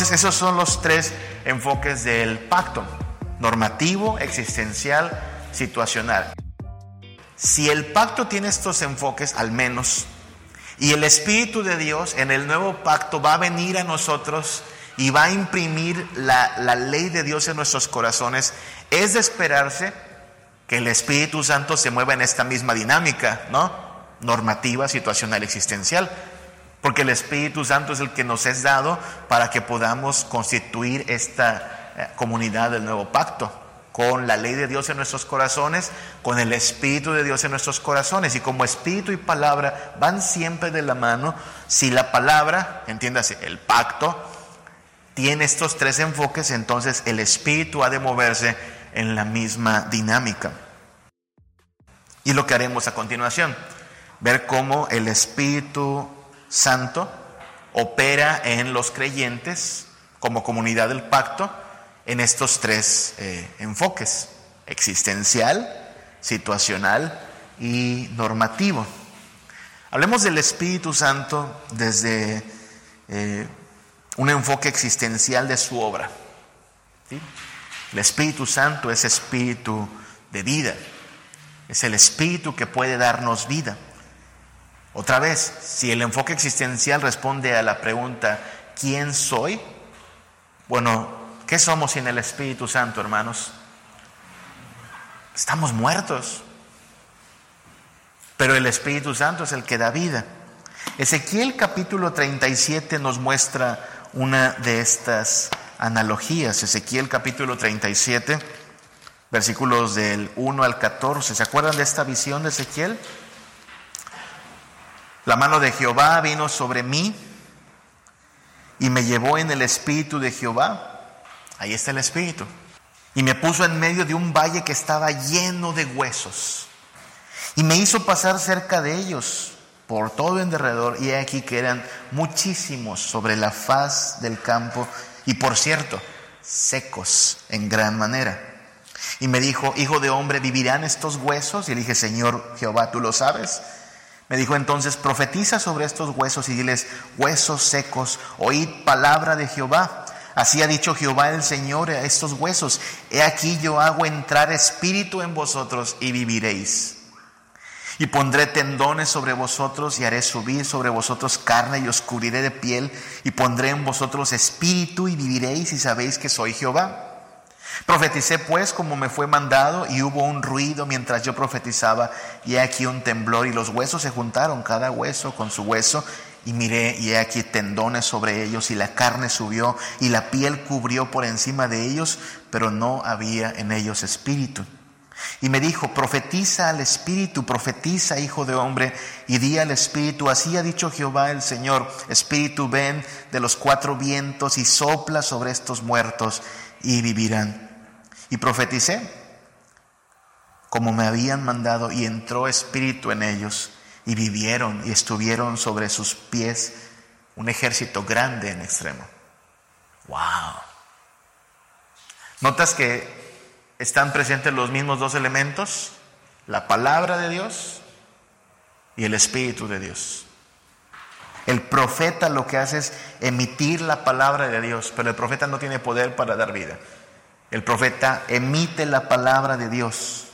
Entonces esos son los tres enfoques del pacto, normativo, existencial, situacional. Si el pacto tiene estos enfoques, al menos, y el Espíritu de Dios en el nuevo pacto va a venir a nosotros y va a imprimir la, ley de Dios en nuestros corazones, es de esperarse que el Espíritu Santo se mueva en esta misma dinámica, ¿no? Normativa, situacional, existencial. Porque el Espíritu Santo es el que nos es dado para que podamos constituir esta eh, comunidad del nuevo pacto con la ley de Dios en nuestros corazones, con el Espíritu de Dios en nuestros corazones. Y como Espíritu y palabra van siempre de la mano, si la palabra, entiéndase, el pacto, tiene estos tres enfoques, entonces el Espíritu ha de moverse en la misma dinámica. Y lo que haremos a continuación, ver cómo el Espíritu Santo opera en los creyentes como comunidad del pacto en estos tres eh, enfoques, existencial, situacional y normativo. Hablemos del Espíritu Santo desde eh, un enfoque existencial de su obra. El Espíritu Santo es espíritu de vida, es el espíritu que puede darnos vida. Otra vez, si el enfoque existencial responde a la pregunta, ¿quién soy? Bueno, ¿Qué somos sin el Espíritu Santo, hermanos? Estamos muertos. Pero el Espíritu Santo es el que da vida. Ezequiel capítulo 37 nos muestra una de estas analogías. Ezequiel capítulo 37, versículos del 1 al 14. ¿Se acuerdan de esta visión de Ezequiel? La mano de Jehová vino sobre mí y me llevó en el espíritu de Jehová Ahí está el Espíritu. Y me puso en medio de un valle que estaba lleno de huesos. Y me hizo pasar cerca de ellos por todo en derredor. Y aquí que eran muchísimos sobre la faz del campo. Y por cierto, secos en gran manera. Y me dijo, hijo de hombre, ¿vivirán estos huesos? Y le dije, Señor Jehová, ¿tú lo sabes? Me dijo entonces, profetiza sobre estos huesos y diles, huesos secos, oíd palabra de Jehová. Así ha dicho Jehová el Señor a estos huesos, he aquí yo hago entrar espíritu en vosotros y viviréis. Y pondré tendones sobre vosotros y haré subir sobre vosotros carne y os cubriré de piel y pondré en vosotros espíritu y viviréis y sabéis que soy Jehová. Profeticé pues como me fue mandado y hubo un ruido mientras yo profetizaba y he aquí un temblor y los huesos se juntaron, cada hueso con su hueso y miré y he aquí tendones sobre ellos y la carne subió y la piel cubrió por encima de ellos, pero no había en ellos espíritu. Y me dijo, profetiza al espíritu, profetiza, hijo de hombre, y di al espíritu, así ha dicho Jehová el Señor, espíritu ven de los cuatro vientos y sopla sobre estos muertos y vivirán. Y profeticé como me habían mandado y entró espíritu en ellos y vivieron y estuvieron sobre sus pies un ejército grande en extremo. ¡Wow! ¿Notas que están presentes los mismos dos elementos? La palabra de Dios y el Espíritu de Dios. El profeta lo que hace es emitir la palabra de Dios, pero el profeta no tiene poder para dar vida. El profeta emite la palabra de Dios.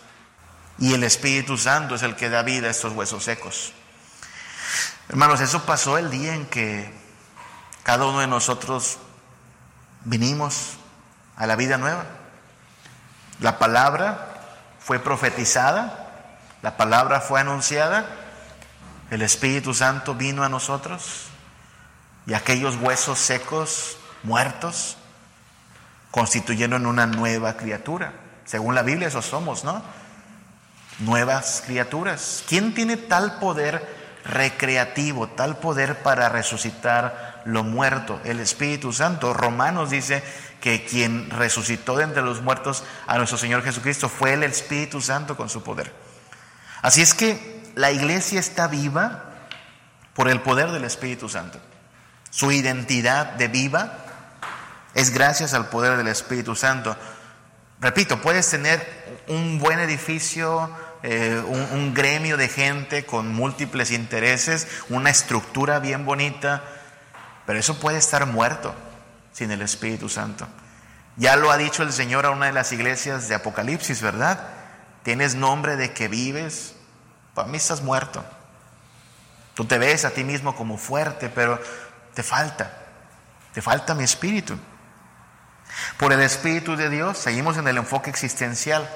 Y el Espíritu Santo es el que da vida a estos huesos secos. Hermanos, eso pasó el día en que cada uno de nosotros vinimos a la vida nueva. La palabra fue profetizada, la palabra fue anunciada, el Espíritu Santo vino a nosotros y aquellos huesos secos, muertos, constituyeron una nueva criatura. Según la Biblia, eso somos, ¿no? nuevas criaturas. ¿Quién tiene tal poder recreativo, tal poder para resucitar lo muerto? El Espíritu Santo. Romanos dice que quien resucitó de entre los muertos a nuestro Señor Jesucristo fue el Espíritu Santo con su poder. Así es que la iglesia está viva por el poder del Espíritu Santo. Su identidad de viva es gracias al poder del Espíritu Santo. Repito, puedes tener un buen edificio, eh, un, gremio de gente con múltiples intereses, una estructura bien bonita, pero eso puede estar muerto sin el Espíritu Santo. Ya lo ha dicho el Señor a una de las iglesias de Apocalipsis, ¿verdad? Tienes nombre de que vives, para mí estás muerto. Tú te ves a ti mismo como fuerte, pero te falta, te falta mi espíritu. Por el Espíritu de Dios, seguimos en el enfoque existencial.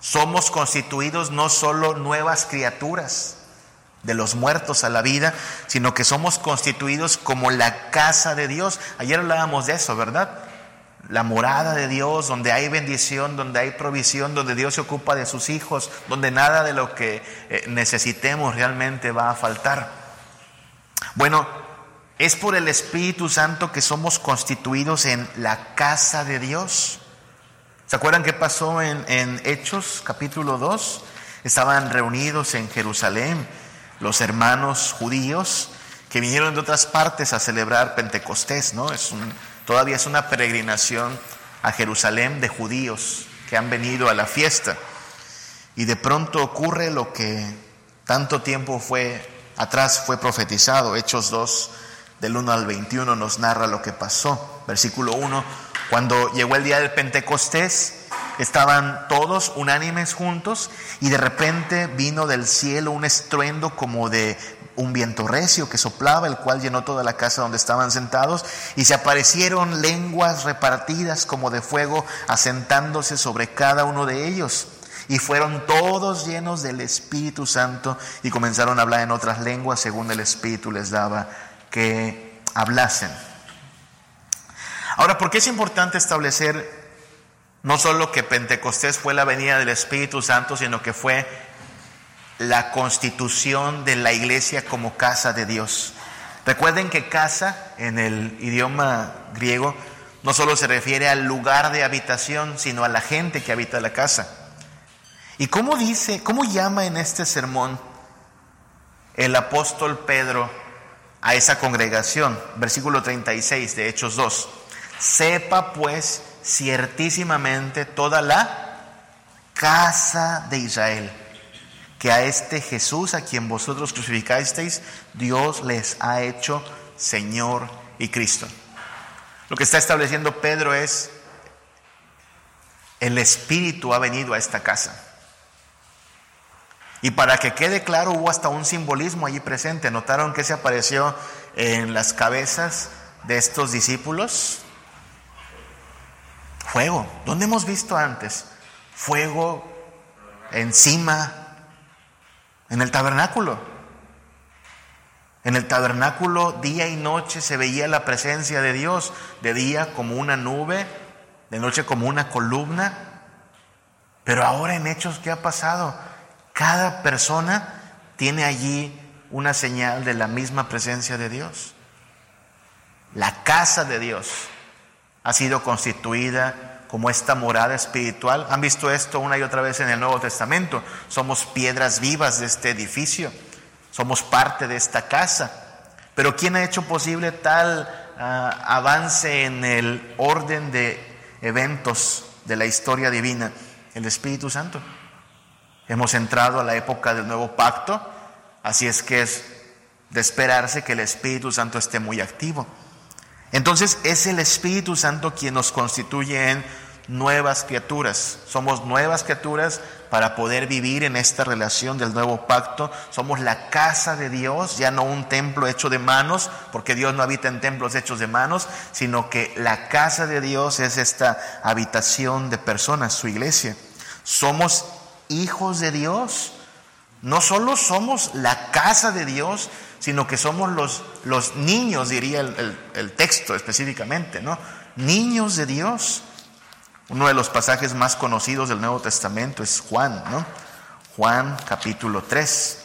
Somos constituidos no solo nuevas criaturas de los muertos a la vida, sino que somos constituidos como la casa de Dios. Ayer hablábamos de eso, ¿verdad? La morada de Dios, donde hay bendición, donde hay provisión, donde Dios se ocupa de sus hijos, donde nada de lo que eh, necesitemos realmente va a faltar. Bueno, es por el Espíritu Santo que somos constituidos en la casa de Dios. ¿Se acuerdan qué pasó en, Hechos capítulo 2? Estaban reunidos en Jerusalén los hermanos judíos que vinieron de otras partes a celebrar Pentecostés, ¿no? Es un, todavía es una peregrinación a Jerusalén de judíos que han venido a la fiesta. Y de pronto ocurre lo que tanto tiempo fue atrás fue profetizado. Hechos 2 del 1 al 21 nos narra lo que pasó. Versículo 1, cuando llegó el día del Pentecostés, estaban todos unánimes juntos y de repente vino del cielo un estruendo como de un viento recio que soplaba, el cual llenó toda la casa donde estaban sentados, y se aparecieron lenguas repartidas como de fuego, asentándose sobre cada uno de ellos. Y fueron todos llenos del Espíritu Santo y comenzaron a hablar en otras lenguas según el Espíritu les daba que hablasen. Ahora, ¿por qué es importante establecer no solo que Pentecostés fue la venida del Espíritu Santo, sino que fue la constitución de la iglesia como casa de Dios? Recuerden que casa en el idioma griego no solo se refiere al lugar de habitación, sino a la gente que habita la casa. ¿Y cómo dice, cómo llama en este sermón el apóstol Pedro a esa congregación? Versículo 36 de Hechos 2. Sepa pues ciertísimamente toda la casa de Israel que a este Jesús a quien vosotros crucificasteis, Dios les ha hecho Señor y Cristo. Lo que está estableciendo Pedro es, el Espíritu ha venido a esta casa. Y para que quede claro, hubo hasta un simbolismo allí presente. ¿Notaron que se apareció en las cabezas de estos discípulos? Fuego. ¿Dónde hemos visto antes? Fuego encima, en el tabernáculo. En el tabernáculo día y noche se veía la presencia de Dios, de día como una nube, de noche como una columna. Pero ahora en hechos, ¿qué ha pasado? Cada persona tiene allí una señal de la misma presencia de Dios. La casa de Dios ha sido constituida como esta morada espiritual. Han visto esto una y otra vez en el Nuevo Testamento. Somos piedras vivas de este edificio. Somos parte de esta casa. Pero ¿quién ha hecho posible tal ah, avance en el orden de eventos de la historia divina? El Espíritu Santo. Hemos entrado a la época del nuevo pacto, así es que es de esperarse que el Espíritu Santo esté muy activo. Entonces es el Espíritu Santo quien nos constituye en nuevas criaturas. Somos nuevas criaturas para poder vivir en esta relación del nuevo pacto. Somos la casa de Dios, ya no un templo hecho de manos, porque Dios no habita en templos hechos de manos, sino que la casa de Dios es esta habitación de personas, su iglesia. Somos hijos de Dios. No solo somos la casa de Dios, sino que somos los, los niños, diría el, el, texto específicamente, ¿no? Niños de Dios. Uno de los pasajes más conocidos del Nuevo Testamento es Juan, ¿no? Juan capítulo 3.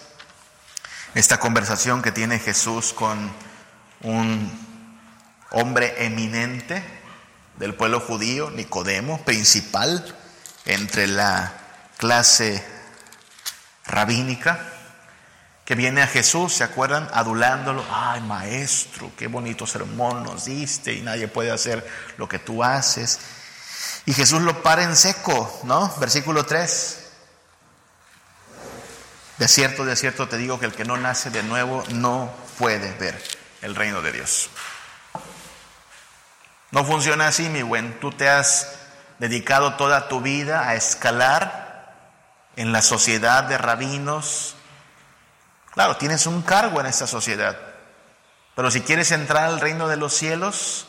Esta conversación que tiene Jesús con un hombre eminente del pueblo judío, Nicodemo, principal entre la clase rabínica que viene a Jesús, ¿se acuerdan? Adulándolo, ay maestro, qué bonito sermón nos diste y nadie puede hacer lo que tú haces. Y Jesús lo para en seco, ¿no? Versículo 3. De cierto, de cierto te digo que el que no nace de nuevo no puede ver el reino de Dios. No funciona así, mi buen. Tú te has dedicado toda tu vida a escalar en la sociedad de rabinos. Claro, tienes un cargo en esta sociedad. Pero si quieres entrar al reino de los cielos,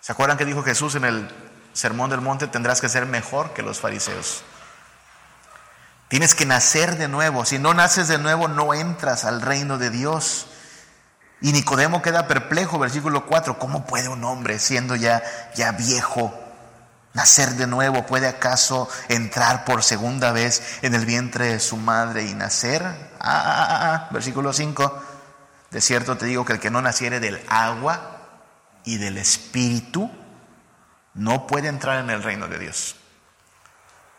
¿se acuerdan que dijo Jesús en el Sermón del Monte? Tendrás que ser mejor que los fariseos. Tienes que nacer de nuevo. Si no naces de nuevo, no entras al reino de Dios. Y Nicodemo queda perplejo, versículo 4, ¿cómo puede un hombre siendo ya, ya viejo nacer de nuevo? ¿Puede acaso entrar por segunda vez en el vientre de su madre y nacer? Ah, ah, ah, versículo 5, de cierto te digo que el que no naciere del agua y del espíritu no puede entrar en el reino de Dios.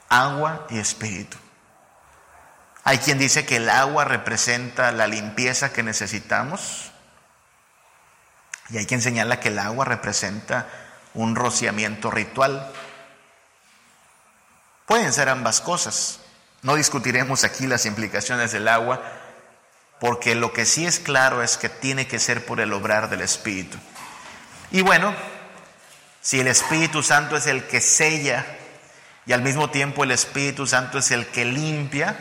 Agua y espíritu. Hay quien dice que el agua representa la limpieza que necesitamos y hay quien señala que el agua representa un rociamiento ritual. Pueden ser ambas cosas. No discutiremos aquí las implicaciones del agua, porque lo que sí es claro es que tiene que ser por el obrar del Espíritu. Y bueno, si el Espíritu Santo es el que sella y al mismo tiempo el Espíritu Santo es el que limpia,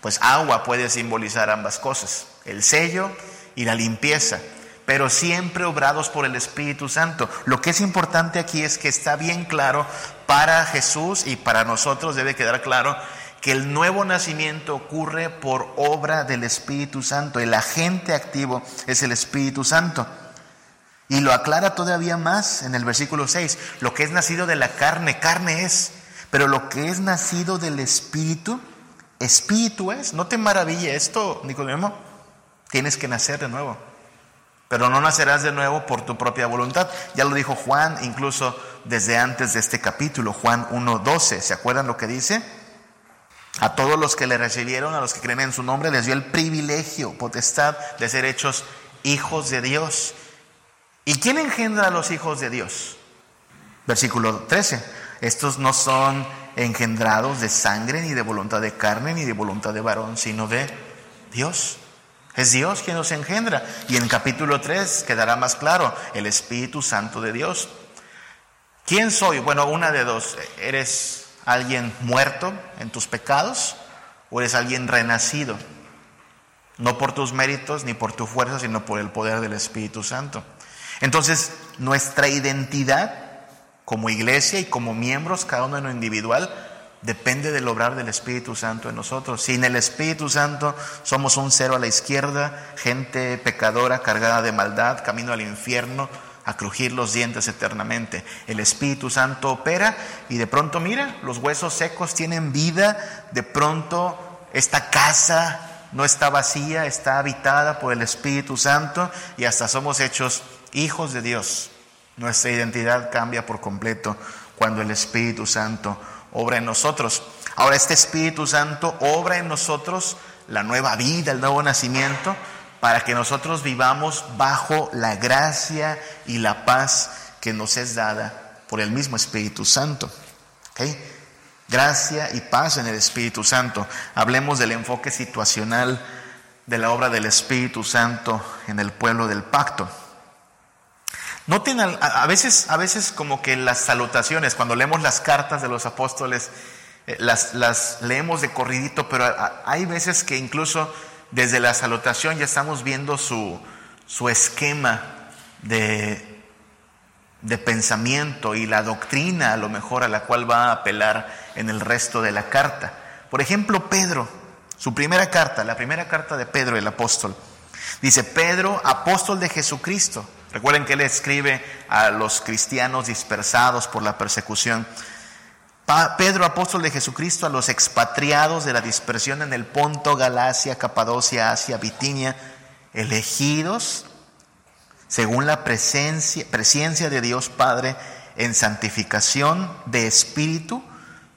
pues agua puede simbolizar ambas cosas, el sello y la limpieza pero siempre obrados por el Espíritu Santo. Lo que es importante aquí es que está bien claro para Jesús y para nosotros debe quedar claro que el nuevo nacimiento ocurre por obra del Espíritu Santo. El agente activo es el Espíritu Santo. Y lo aclara todavía más en el versículo 6. Lo que es nacido de la carne, carne es. Pero lo que es nacido del Espíritu, Espíritu es. No te maraville esto, Nicodemo. Tienes que nacer de nuevo. Pero no nacerás de nuevo por tu propia voluntad. Ya lo dijo Juan incluso desde antes de este capítulo, Juan 1.12. ¿Se acuerdan lo que dice? A todos los que le recibieron, a los que creen en su nombre, les dio el privilegio, potestad de ser hechos hijos de Dios. ¿Y quién engendra a los hijos de Dios? Versículo 13. Estos no son engendrados de sangre, ni de voluntad de carne, ni de voluntad de varón, sino de Dios. Es Dios quien nos engendra. Y en capítulo 3 quedará más claro, el Espíritu Santo de Dios. ¿Quién soy? Bueno, una de dos. ¿Eres alguien muerto en tus pecados o eres alguien renacido? No por tus méritos ni por tu fuerza, sino por el poder del Espíritu Santo. Entonces, nuestra identidad como iglesia y como miembros, cada uno en lo individual, depende del obrar del Espíritu Santo en nosotros. Sin el Espíritu Santo somos un cero a la izquierda, gente pecadora cargada de maldad, camino al infierno, a crujir los dientes eternamente. El Espíritu Santo opera y de pronto, mira, los huesos secos tienen vida, de pronto esta casa no está vacía, está habitada por el Espíritu Santo y hasta somos hechos hijos de Dios. Nuestra identidad cambia por completo cuando el Espíritu Santo obra en nosotros. Ahora este Espíritu Santo obra en nosotros la nueva vida, el nuevo nacimiento, para que nosotros vivamos bajo la gracia y la paz que nos es dada por el mismo Espíritu Santo. Gracia y paz en el Espíritu Santo. Hablemos del enfoque situacional de la obra del Espíritu Santo en el pueblo del pacto. Noten, a veces, a veces como que las salutaciones, cuando leemos las cartas de los apóstoles, eh, las, las leemos de corridito, pero hay veces que incluso desde la salutación ya estamos viendo su, su esquema de, de pensamiento y la doctrina a lo mejor a la cual va a apelar en el resto de la carta. Por ejemplo, Pedro, su primera carta, la primera carta de Pedro el apóstol, dice, Pedro, apóstol de Jesucristo, Recuerden que él escribe a los cristianos dispersados por la persecución. Pedro, apóstol de Jesucristo, a los expatriados de la dispersión en el Ponto, Galacia, Capadocia, Asia, Bitinia, elegidos según la presencia, presencia de Dios Padre en santificación de espíritu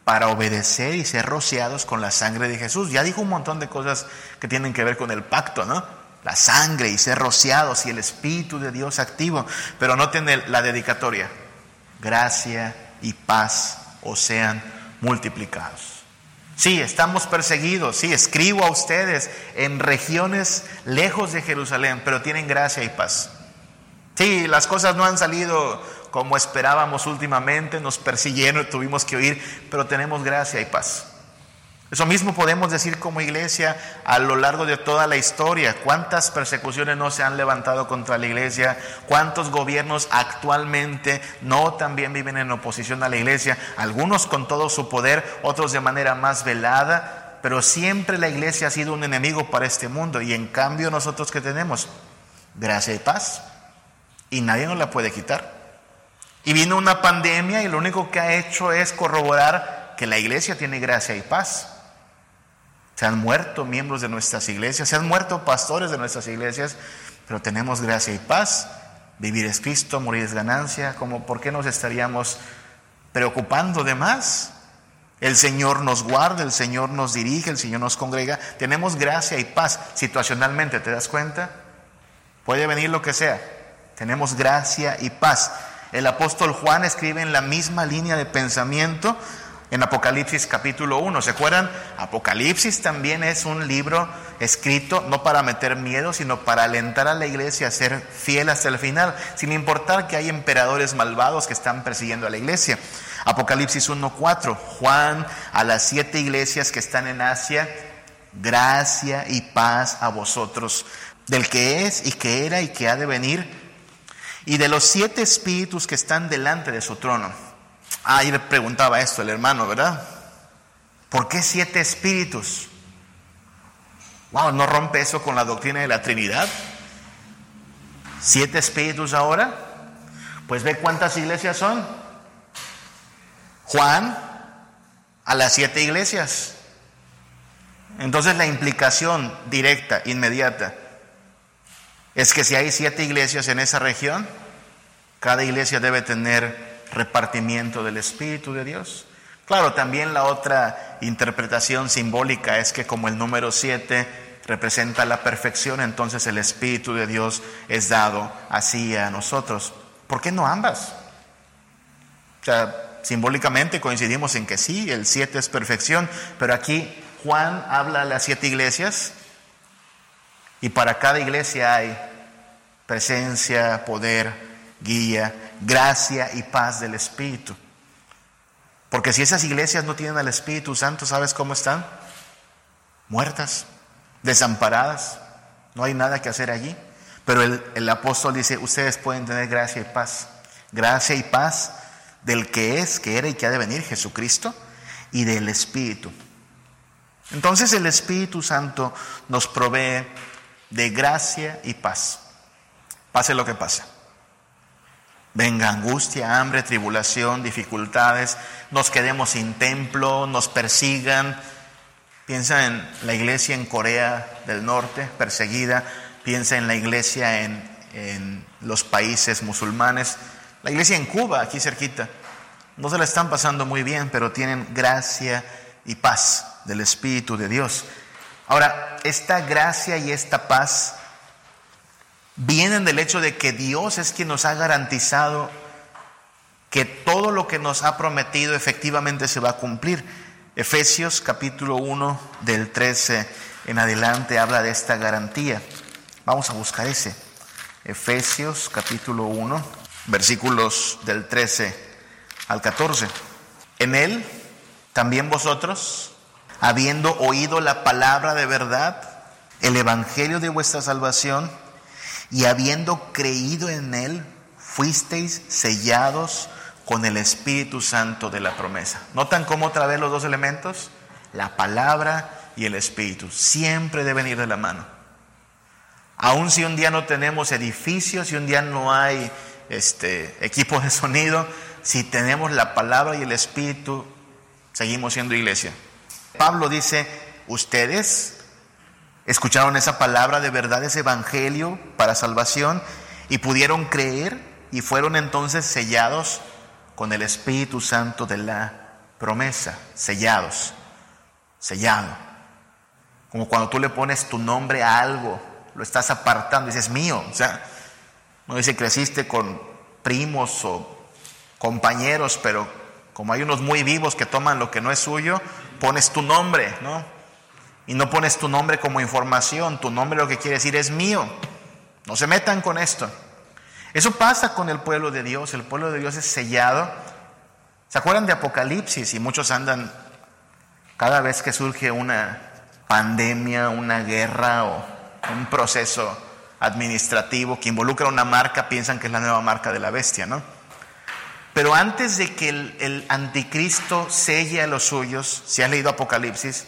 para obedecer y ser rociados con la sangre de Jesús. Ya dijo un montón de cosas que tienen que ver con el pacto, ¿no? La sangre y ser rociados y el Espíritu de Dios activo. Pero noten la dedicatoria. Gracia y paz os sean multiplicados. Sí, estamos perseguidos, sí, escribo a ustedes en regiones lejos de Jerusalén, pero tienen gracia y paz. Sí, las cosas no han salido como esperábamos últimamente, nos persiguieron tuvimos que huir, pero tenemos gracia y paz. Eso mismo podemos decir como iglesia a lo largo de toda la historia. ¿Cuántas persecuciones no se han levantado contra la iglesia? ¿Cuántos gobiernos actualmente no también viven en oposición a la iglesia? Algunos con todo su poder, otros de manera más velada, pero siempre la iglesia ha sido un enemigo para este mundo y en cambio nosotros que tenemos gracia y paz y nadie nos la puede quitar. Y vino una pandemia y lo único que ha hecho es corroborar que la iglesia tiene gracia y paz. Se han muerto miembros de nuestras iglesias, se han muerto pastores de nuestras iglesias, pero tenemos gracia y paz. Vivir es Cristo, morir es ganancia. Como, ¿Por qué nos estaríamos preocupando de más? El Señor nos guarda, el Señor nos dirige, el Señor nos congrega. Tenemos gracia y paz situacionalmente, ¿te das cuenta? Puede venir lo que sea. Tenemos gracia y paz. El apóstol Juan escribe en la misma línea de pensamiento en Apocalipsis capítulo 1. ¿Se acuerdan? Apocalipsis también es un libro escrito no para meter miedo, sino para alentar a la iglesia a ser fiel hasta el final, sin importar que hay emperadores malvados que están persiguiendo a la iglesia. Apocalipsis 1.4, Juan a las siete iglesias que están en Asia, gracia y paz a vosotros, del que es y que era y que ha de venir, y de los siete espíritus que están delante de su trono Ah, y le preguntaba esto el hermano, ¿verdad? ¿Por qué siete espíritus? Wow, ¿no rompe eso con la doctrina de la Trinidad? ¿Siete espíritus ahora? Pues ve cuántas iglesias son. Juan a las siete iglesias. Entonces la implicación directa, inmediata, es que si hay siete iglesias en esa región, cada iglesia debe tener repartimiento del Espíritu de Dios. Claro, también la otra interpretación simbólica es que como el número 7 representa la perfección, entonces el Espíritu de Dios es dado así a nosotros. ¿Por qué no ambas? O sea, simbólicamente coincidimos en que sí, el 7 es perfección, pero aquí Juan habla a las siete iglesias y para cada iglesia hay presencia, poder, guía gracia y paz del Espíritu. Porque si esas iglesias no tienen al Espíritu Santo, ¿sabes cómo están? Muertas, desamparadas, no hay nada que hacer allí. Pero el, el, apóstol dice, ustedes pueden tener gracia y paz. Gracia y paz del que es, que era y que ha de venir Jesucristo y del Espíritu. Entonces el Espíritu Santo nos provee de gracia y paz. Pase lo que pase venga angustia, hambre, tribulación, dificultades, nos quedemos sin templo, nos persigan. Piensa en la iglesia en Corea del Norte, perseguida. Piensa en la iglesia en, en los países musulmanes. La iglesia en Cuba, aquí cerquita. No se la están pasando muy bien, pero tienen gracia y paz del Espíritu de Dios. Ahora, esta gracia y esta paz vienen del hecho de que Dios es quien nos ha garantizado que todo lo que nos ha prometido efectivamente se va a cumplir. Efesios capítulo 1 del 13 en adelante habla de esta garantía. Vamos a buscar ese. Efesios capítulo 1, versículos del 13 al 14. En él también vosotros, habiendo oído la palabra de verdad, el evangelio de vuestra salvación, y habiendo creído en Él, fuisteis sellados con el Espíritu Santo de la promesa. ¿Notan cómo otra vez los dos elementos? La palabra y el Espíritu. Siempre deben ir de la mano. Aun si un día no tenemos edificios, si un día no hay este, equipo de sonido, si tenemos la palabra y el Espíritu, seguimos siendo iglesia. Pablo dice, ustedes escucharon esa palabra de verdad, ese evangelio para salvación y pudieron creer y fueron entonces sellados con el Espíritu Santo de la promesa, sellados, sellado. Como cuando tú le pones tu nombre a algo, lo estás apartando, dices mío, o sea, no dice creciste con primos o compañeros, pero como hay unos muy vivos que toman lo que no es suyo, pones tu nombre, ¿no? Y no pones tu nombre como información, tu nombre lo que quiere decir es mío. No se metan con esto. Eso pasa con el pueblo de Dios. El pueblo de Dios es sellado. ¿Se acuerdan de Apocalipsis? Y muchos andan, cada vez que surge una pandemia, una guerra o un proceso administrativo que involucra una marca, piensan que es la nueva marca de la bestia, ¿no? Pero antes de que el, anticristo selle a los suyos, si has leído Apocalipsis,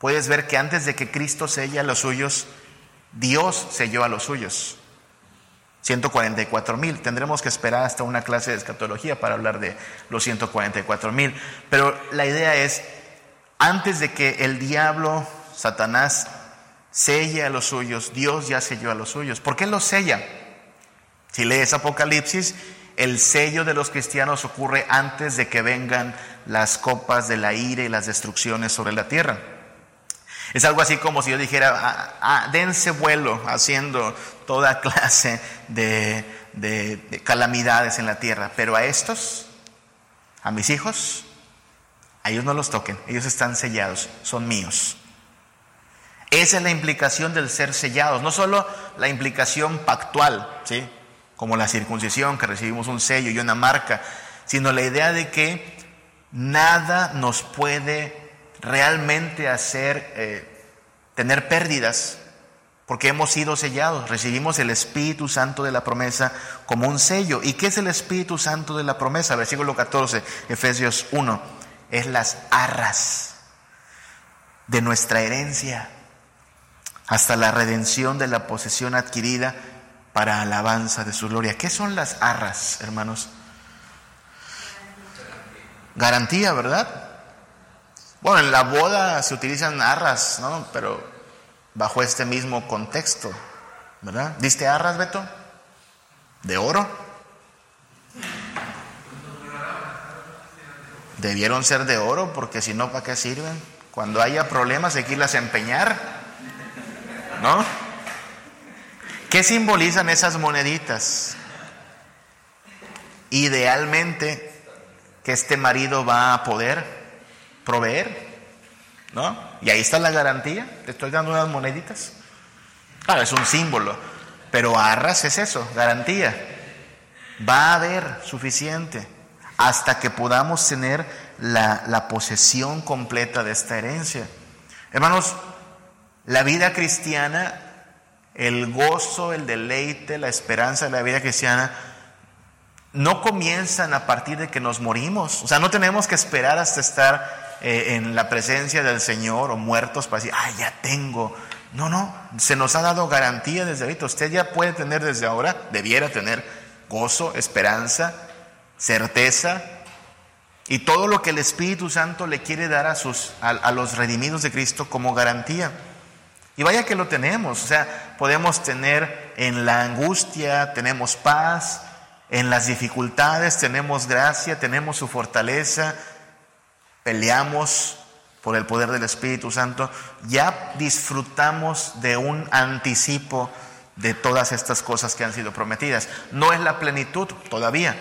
puedes ver que antes de que Cristo selle a los suyos, Dios selló a los suyos. 144 mil. Tendremos que esperar hasta una clase de escatología para hablar de los 144 mil. Pero la idea es, antes de que el diablo, Satanás, selle a los suyos, Dios ya selló a los suyos. ¿Por qué los sella? Si lees Apocalipsis, el sello de los cristianos ocurre antes de que vengan las copas de la ira y las destrucciones sobre la tierra. Es algo así como si yo dijera, ah, ah, dense vuelo haciendo toda clase de, de calamidades en la tierra, pero a estos, a mis hijos, a ellos no los toquen, ellos están sellados, son míos. Esa es la implicación del ser sellados, no solo la implicación pactual, ¿sí? como la circuncisión, que recibimos un sello y una marca, sino la idea de que nada nos puede realmente hacer eh, tener pérdidas, porque hemos sido sellados, recibimos el Espíritu Santo de la promesa como un sello. ¿Y qué es el Espíritu Santo de la promesa? Versículo 14, Efesios 1, es las arras de nuestra herencia hasta la redención de la posesión adquirida para alabanza de su gloria. ¿Qué son las arras, hermanos? Garantía, ¿verdad? Bueno, en la boda se utilizan arras, ¿no? Pero bajo este mismo contexto, ¿verdad? ¿Diste arras, Beto? ¿De oro? Debieron ser de oro porque si no, ¿para qué sirven? Cuando haya problemas hay que irlas a empeñar, ¿no? ¿Qué simbolizan esas moneditas? Idealmente que este marido va a poder proveer, ¿no? Y ahí está la garantía, te estoy dando unas moneditas. Claro, es un símbolo, pero arras es eso, garantía. Va a haber suficiente hasta que podamos tener la, posesión completa de esta herencia. Hermanos, la vida cristiana, el gozo, el deleite, la esperanza de la vida cristiana, no comienzan a partir de que nos morimos. O sea, no tenemos que esperar hasta estar eh, en la presencia del Señor o muertos para decir, ah, ya tengo. No, no, se nos ha dado garantía desde ahorita. Usted ya puede tener desde ahora, debiera tener gozo, esperanza, certeza y todo lo que el Espíritu Santo le quiere dar a, sus, a los redimidos de Cristo como garantía. Y vaya que lo tenemos, o sea, podemos tener en la angustia, tenemos paz, en las dificultades tenemos gracia, tenemos su fortaleza, peleamos por el poder del Espíritu Santo, ya disfrutamos de un anticipo de todas estas cosas que han sido prometidas. No es la plenitud todavía,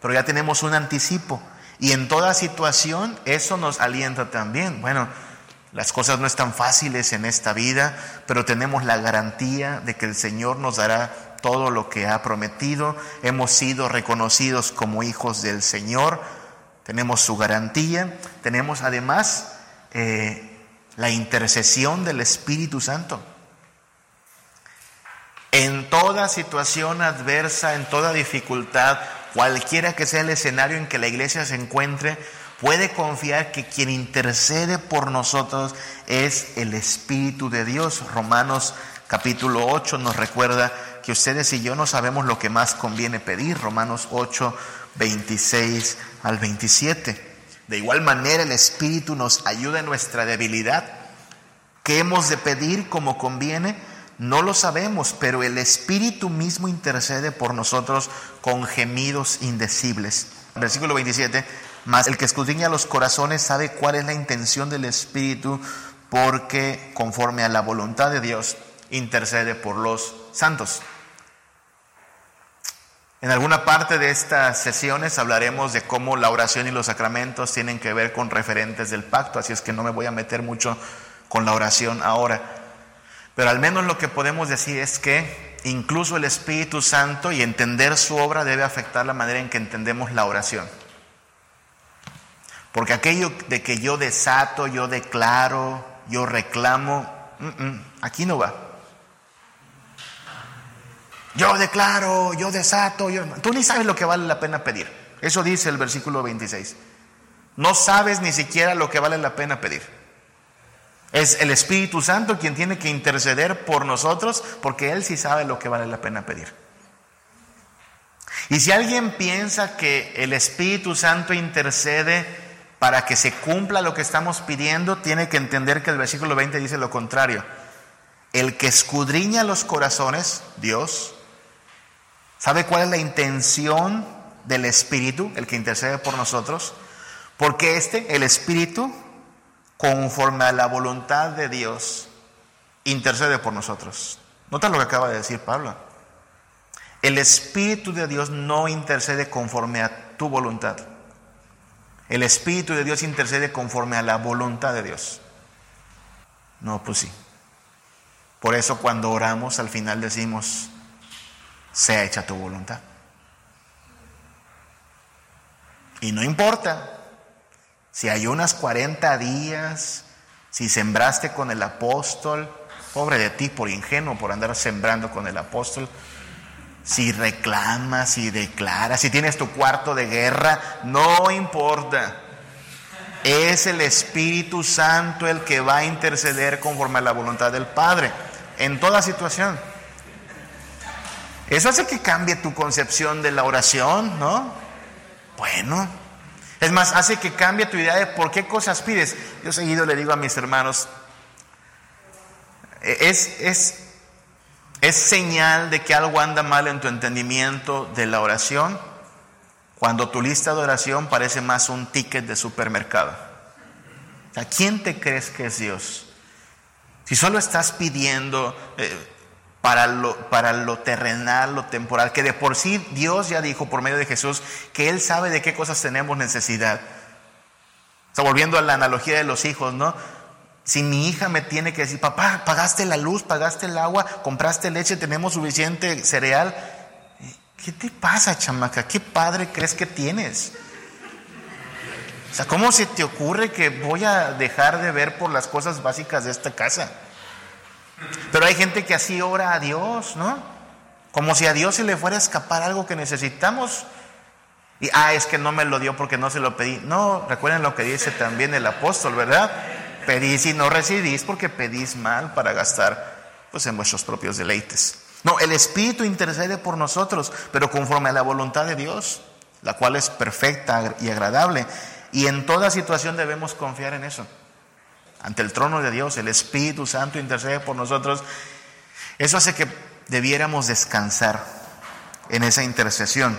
pero ya tenemos un anticipo. Y en toda situación eso nos alienta también. Bueno, las cosas no están fáciles en esta vida, pero tenemos la garantía de que el Señor nos dará todo lo que ha prometido. Hemos sido reconocidos como hijos del Señor tenemos su garantía, tenemos además eh, la intercesión del Espíritu Santo. En toda situación adversa, en toda dificultad, cualquiera que sea el escenario en que la iglesia se encuentre, puede confiar que quien intercede por nosotros es el Espíritu de Dios. Romanos capítulo 8 nos recuerda que ustedes y yo no sabemos lo que más conviene pedir. Romanos 8, 26 al 27. De igual manera el Espíritu nos ayuda en nuestra debilidad. ¿Qué hemos de pedir como conviene? No lo sabemos, pero el Espíritu mismo intercede por nosotros con gemidos indecibles. Versículo 27, mas el que escudriña los corazones sabe cuál es la intención del Espíritu, porque conforme a la voluntad de Dios intercede por los santos. En alguna parte de estas sesiones hablaremos de cómo la oración y los sacramentos tienen que ver con referentes del pacto, así es que no me voy a meter mucho con la oración ahora. Pero al menos lo que podemos decir es que incluso el Espíritu Santo y entender su obra debe afectar la manera en que entendemos la oración. Porque aquello de que yo desato, yo declaro, yo reclamo, aquí no va. Yo declaro, yo desato, yo... tú ni sabes lo que vale la pena pedir. Eso dice el versículo 26. No sabes ni siquiera lo que vale la pena pedir. Es el Espíritu Santo quien tiene que interceder por nosotros porque Él sí sabe lo que vale la pena pedir. Y si alguien piensa que el Espíritu Santo intercede para que se cumpla lo que estamos pidiendo, tiene que entender que el versículo 20 dice lo contrario. El que escudriña los corazones, Dios, ¿sabe cuál es la intención del Espíritu, el que intercede por nosotros? Porque este, el Espíritu, conforme a la voluntad de Dios, intercede por nosotros. Nota lo que acaba de decir Pablo. El Espíritu de Dios no intercede conforme a tu voluntad. El Espíritu de Dios intercede conforme a la voluntad de Dios. No, pues sí. Por eso cuando oramos al final decimos, sea hecha tu voluntad. Y no importa si hay unas 40 días, si sembraste con el apóstol, pobre de ti por ingenuo, por andar sembrando con el apóstol, si reclamas, si declaras, si tienes tu cuarto de guerra, no importa. Es el Espíritu Santo el que va a interceder conforme a la voluntad del Padre en toda situación. Eso hace que cambie tu concepción de la oración, ¿no? Bueno, es más, hace que cambie tu idea de por qué cosas pides. Yo seguido le digo a mis hermanos, es, es es señal de que algo anda mal en tu entendimiento de la oración cuando tu lista de oración parece más un ticket de supermercado. Sea, ¿quién te crees que es Dios? Si solo estás pidiendo eh, para, lo, para lo terrenal, lo temporal, que de por sí Dios ya dijo por medio de Jesús que Él sabe de qué cosas tenemos necesidad. O sea, volviendo a la analogía de los hijos, ¿no? Si mi hija me tiene que decir, papá, pagaste la luz, pagaste el agua, compraste leche, tenemos suficiente cereal. ¿Qué te pasa, chamaca? ¿Qué padre crees que tienes? O sea, ¿cómo se te ocurre que voy a dejar de ver por las cosas básicas de esta casa? Pero hay gente que así ora a Dios, ¿no? Como si a Dios se le fuera a escapar algo que necesitamos. Y, ah, es que no me lo dio porque no se lo pedí. No, recuerden lo que dice también el apóstol, ¿verdad? Pedís y no recibís porque pedís mal para gastar pues en vuestros propios deleites. No, el Espíritu intercede por nosotros, pero conforme a la voluntad de Dios, la cual es perfecta y agradable. Y en toda situación debemos confiar en eso. Ante el trono de Dios, el Espíritu Santo intercede por nosotros. Eso hace que debiéramos descansar en esa intercesión.